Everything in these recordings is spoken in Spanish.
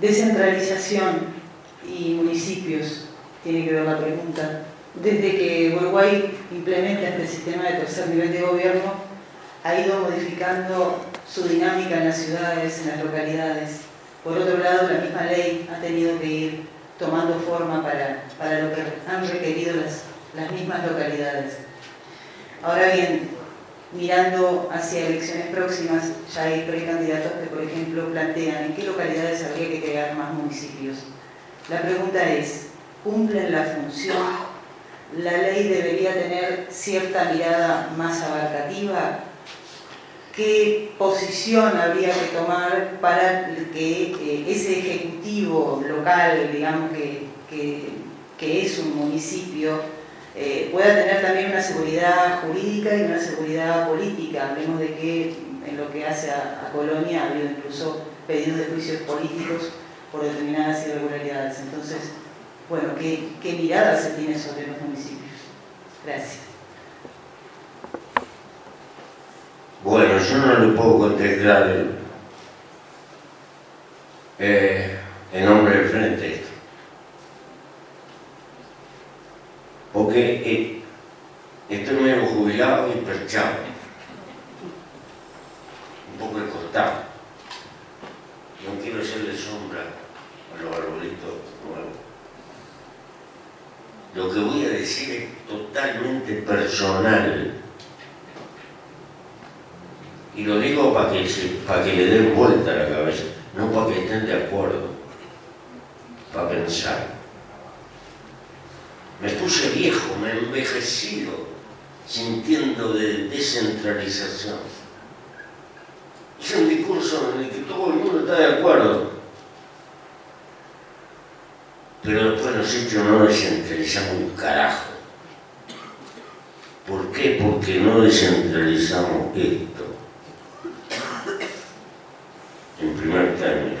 Descentralización y municipios, tiene que ver la pregunta. Desde que Uruguay implementa este sistema de tercer nivel de gobierno, ha ido modificando su dinámica en las ciudades, en las localidades. Por otro lado, la misma ley ha tenido que ir tomando forma para, para lo que han requerido las, las mismas localidades. Ahora bien, mirando hacia elecciones próximas, ya hay precandidatos que, por ejemplo, plantean en qué localidades habría que crear más municipios. La pregunta es, ¿cumplen la función? ¿La ley debería tener cierta mirada más abarcativa? ¿Qué posición habría que tomar para que eh, ese ejecutivo local, digamos, que, que es un municipio, eh, pueda tener también una seguridad jurídica y una seguridad política. Hablemos de que en lo que hace a, Colonia ha habido incluso pedidos de juicios políticos por determinadas irregularidades. Entonces, bueno, ¿qué, qué mirada se tiene sobre los municipios? Gracias. Bueno, yo no le puedo contestar eh, en nombre del Frente eh, estoy medio jubilado y perchado, un poco escortado. No quiero hacerle sombra a los arbolitos nuevos. Lo que voy a decir es totalmente personal. Y lo digo para que, para que le den vuelta a la cabeza, no para que estén de acuerdo, para pensar. Me puse viejo, me envejecido, sintiendo de descentralización. Es un discurso en el que todo el mundo está de acuerdo. Pero después los hechos no descentralizamos un carajo. ¿Por qué? Porque no descentralizamos esto. En primer término.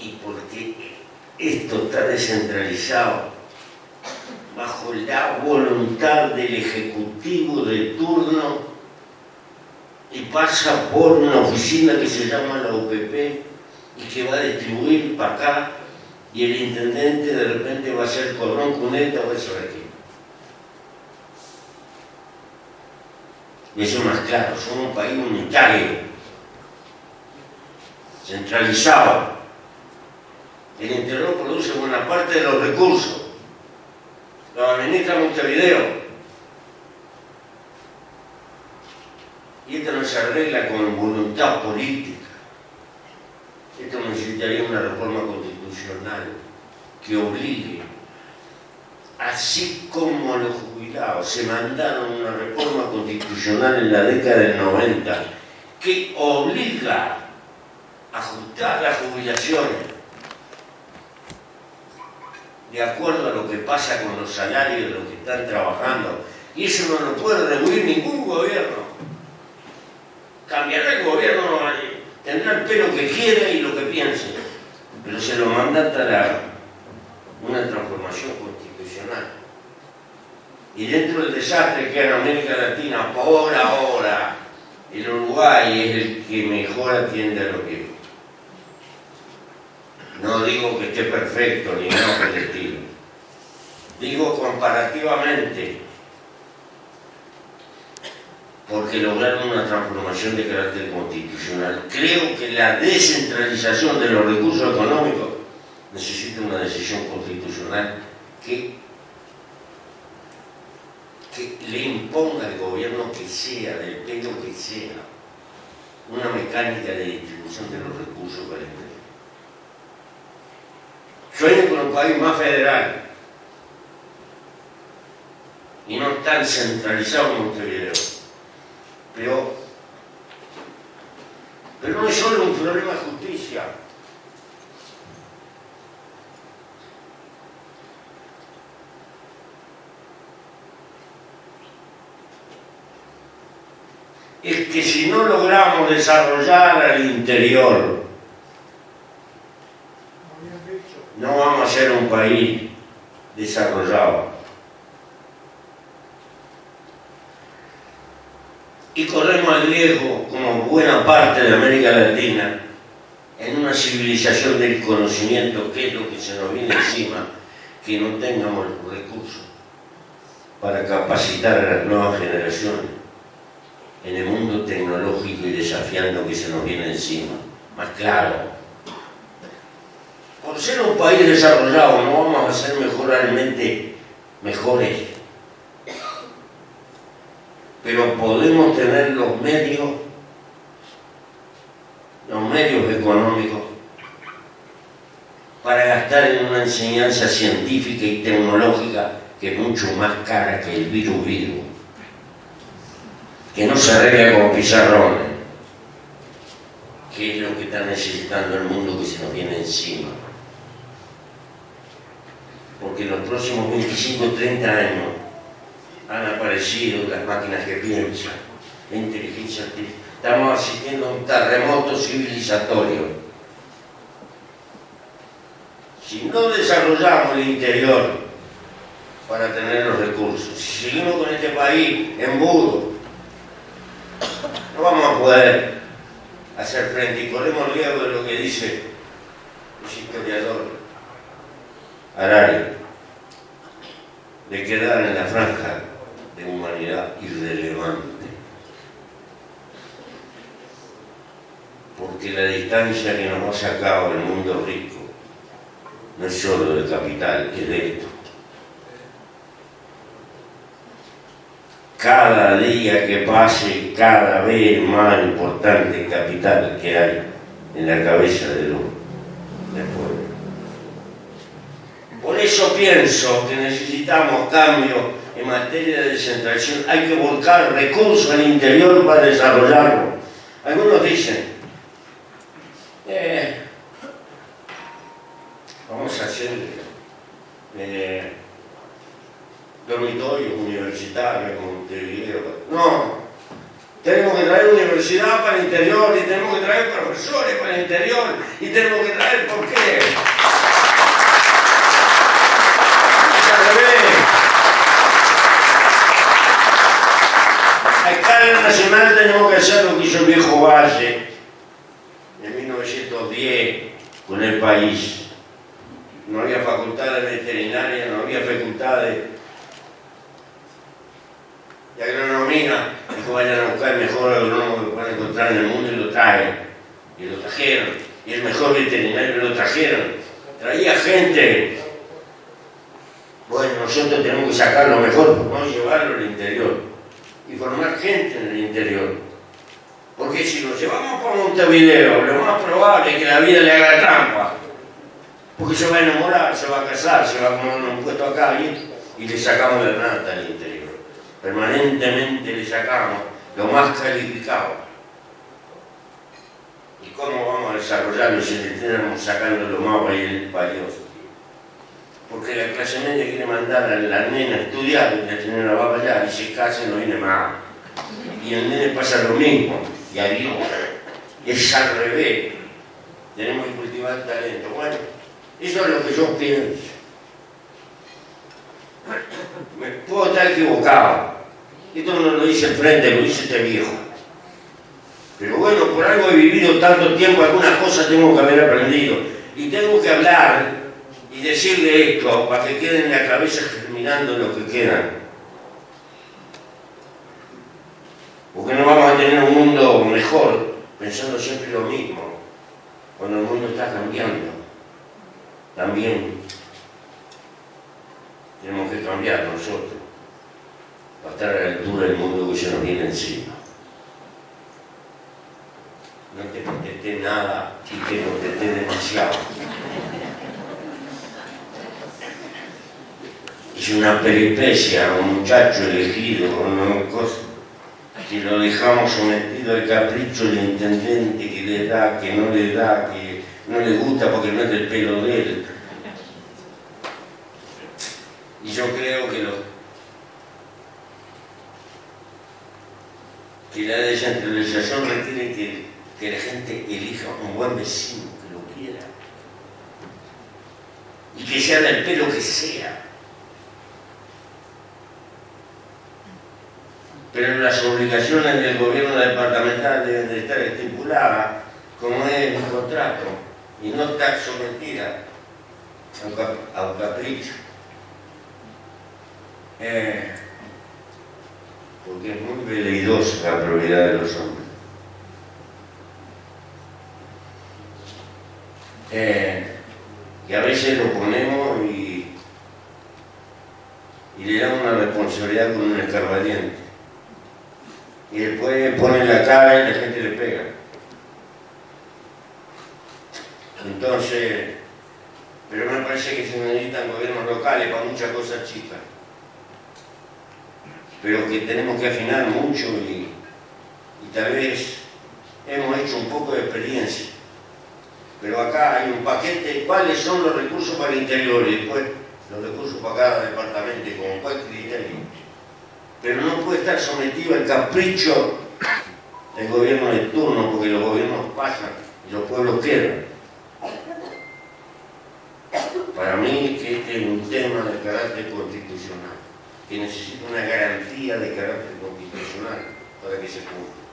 Y porque esto está bajo la voluntad del Ejecutivo de turno y pasa por una oficina que se llama la UPP y que va a distribuir para acá y el intendente de repente va a ser Cordón Cuneta o eso de aquí. Eso más claro, somos un país unitario, centralizado el interior produce buena parte de los recursos. Lo administra Montevideo. Y esto no se arregla con voluntad política. Esto necesitaría una reforma constitucional que obligue, así como los jubilados se mandaron una reforma constitucional en la década del 90, que obliga a ajustar las jubilaciones de acuerdo a lo que pasa con los salarios de los que están trabajando. Y eso no lo puede rehuir ningún gobierno. Cambiará el gobierno, tendrá el pelo que quiere y lo que piense, pero se lo mandatará una transformación constitucional. Y dentro del desastre que en América Latina, por ahora, el Uruguay es el que mejor atiende a lo que no digo que esté perfecto ni nada por el estilo. Digo comparativamente, porque lograron una transformación de carácter constitucional. Creo que la descentralización de los recursos económicos necesita una decisión constitucional que, le imponga al gobierno que sea, del pelo que sea, una mecánica de distribución de los recursos para el Sueño con un país más federal y no tan centralizado como Montevideo. Pero, pero no es solo un problema de justicia. Es que si no logramos desarrollar al interior no vamos a ser un país desarrollado. Y corremos el riesgo, como buena parte de América Latina, en una civilización del conocimiento, que es lo que se nos viene encima, que no tengamos recursos para capacitar a las nuevas generaciones en el mundo tecnológico y desafiando que se nos viene encima. Más claro, por ser un país desarrollado no vamos a ser mejoralmente mejores, pero podemos tener los medios los medios económicos para gastar en una enseñanza científica y tecnológica que es mucho más cara que el virus virus, que no se arregla con pizarrones, que es lo que está necesitando el mundo que se nos viene encima. Porque en los próximos 25 o 30 años han aparecido las máquinas que piensan, la inteligencia artificial Estamos asistiendo a un terremoto civilizatorio. Si no desarrollamos el interior para tener los recursos, si seguimos con este país embudo, no vamos a poder hacer frente y corremos riesgo de lo que dice el historiador Arari, de quedar en la franja irrelevante. porque la distancia que nos ha sacado el mundo rico no es solo del capital, es de esto. Cada día que pase, cada vez más importante el capital que hay en la cabeza de los, del pueblo. Por eso pienso que necesitamos cambio en materia de descentralización. Hay que volcar recursos al interior para desarrollarlo. Algunos dicen, eh, vamos a hacer eh, dormitorios universitarios como No, tenemos que traer universidad para el interior y tenemos que traer profesores para el interior y tenemos que traer, ¿por qué? A escala nacional tenemos que hacer lo que hizo el viejo Valle en 1910 con el país. No había facultades veterinarias, no había facultades de agronomía. Dijo, vayan a buscar el mejor agrónomo que puedan encontrar en el mundo y lo traen. Y lo trajeron. Y el mejor veterinario lo trajeron. Traía gente. Bueno, nosotros tenemos que sacar lo mejor, a llevarlo al interior y formar gente en el interior. Porque si lo llevamos por Montevideo, lo más probable es que la vida le haga trampa. Porque se va a enamorar, se va a casar, se va a poner un puesto acá y, le sacamos la planta al interior. Permanentemente le sacamos lo más calificado. ¿Y cómo vamos a desarrollarlo si le estamos sacando lo más valioso? Porque la clase media quiere mandar a la nena a estudiar y la señora va y se casa no viene más. Y el nene pasa lo mismo y ahí es al revés. Tenemos que cultivar el talento. Bueno, eso es lo que yo pienso. Me puedo estar equivocado. Esto no lo dice el frente, lo dice este viejo. Pero bueno, por algo he vivido tanto tiempo, algunas cosas tengo que haber aprendido. Y tengo que hablar y decirle esto para que queden en la cabeza germinando lo que quedan. Porque no vamos a tener un mundo mejor pensando siempre lo mismo, cuando el mundo está cambiando. También tenemos que cambiar nosotros para estar a la altura del mundo que se nos viene encima. No te contesté nada y te contesté demasiado. Es una peripecia, un muchacho elegido, una cosa que lo dejamos sometido al capricho del intendente que le da, que no le da, que no le gusta porque no es del pelo de él. Y yo creo que, lo, que la descentralización requiere que, que la gente elija un buen vecino que lo quiera y que sea del pelo que sea. Pero las obligaciones del gobierno departamental deben de estar estipuladas como es el contrato y no estar sometida a un, capricho. Eh, porque es muy veleidosa la prioridad de los hombres. Eh, y a veces lo ponemos y, y le damos una responsabilidad con un escarbadiente. Y después ponen la cara y la gente le pega. Entonces, pero me parece que se necesitan gobiernos locales para muchas cosas chicas. Pero que tenemos que afinar mucho y, y tal vez hemos hecho un poco de experiencia. Pero acá hay un paquete, ¿cuáles son los recursos para el interior? Y después los recursos para cada departamento, con cuál criterio. Pero no puede estar sometido al capricho del gobierno de turno, porque los gobiernos pasan y los pueblos quedan. Para mí que este es un tema de carácter constitucional, que necesita una garantía de carácter constitucional para que se cumpla.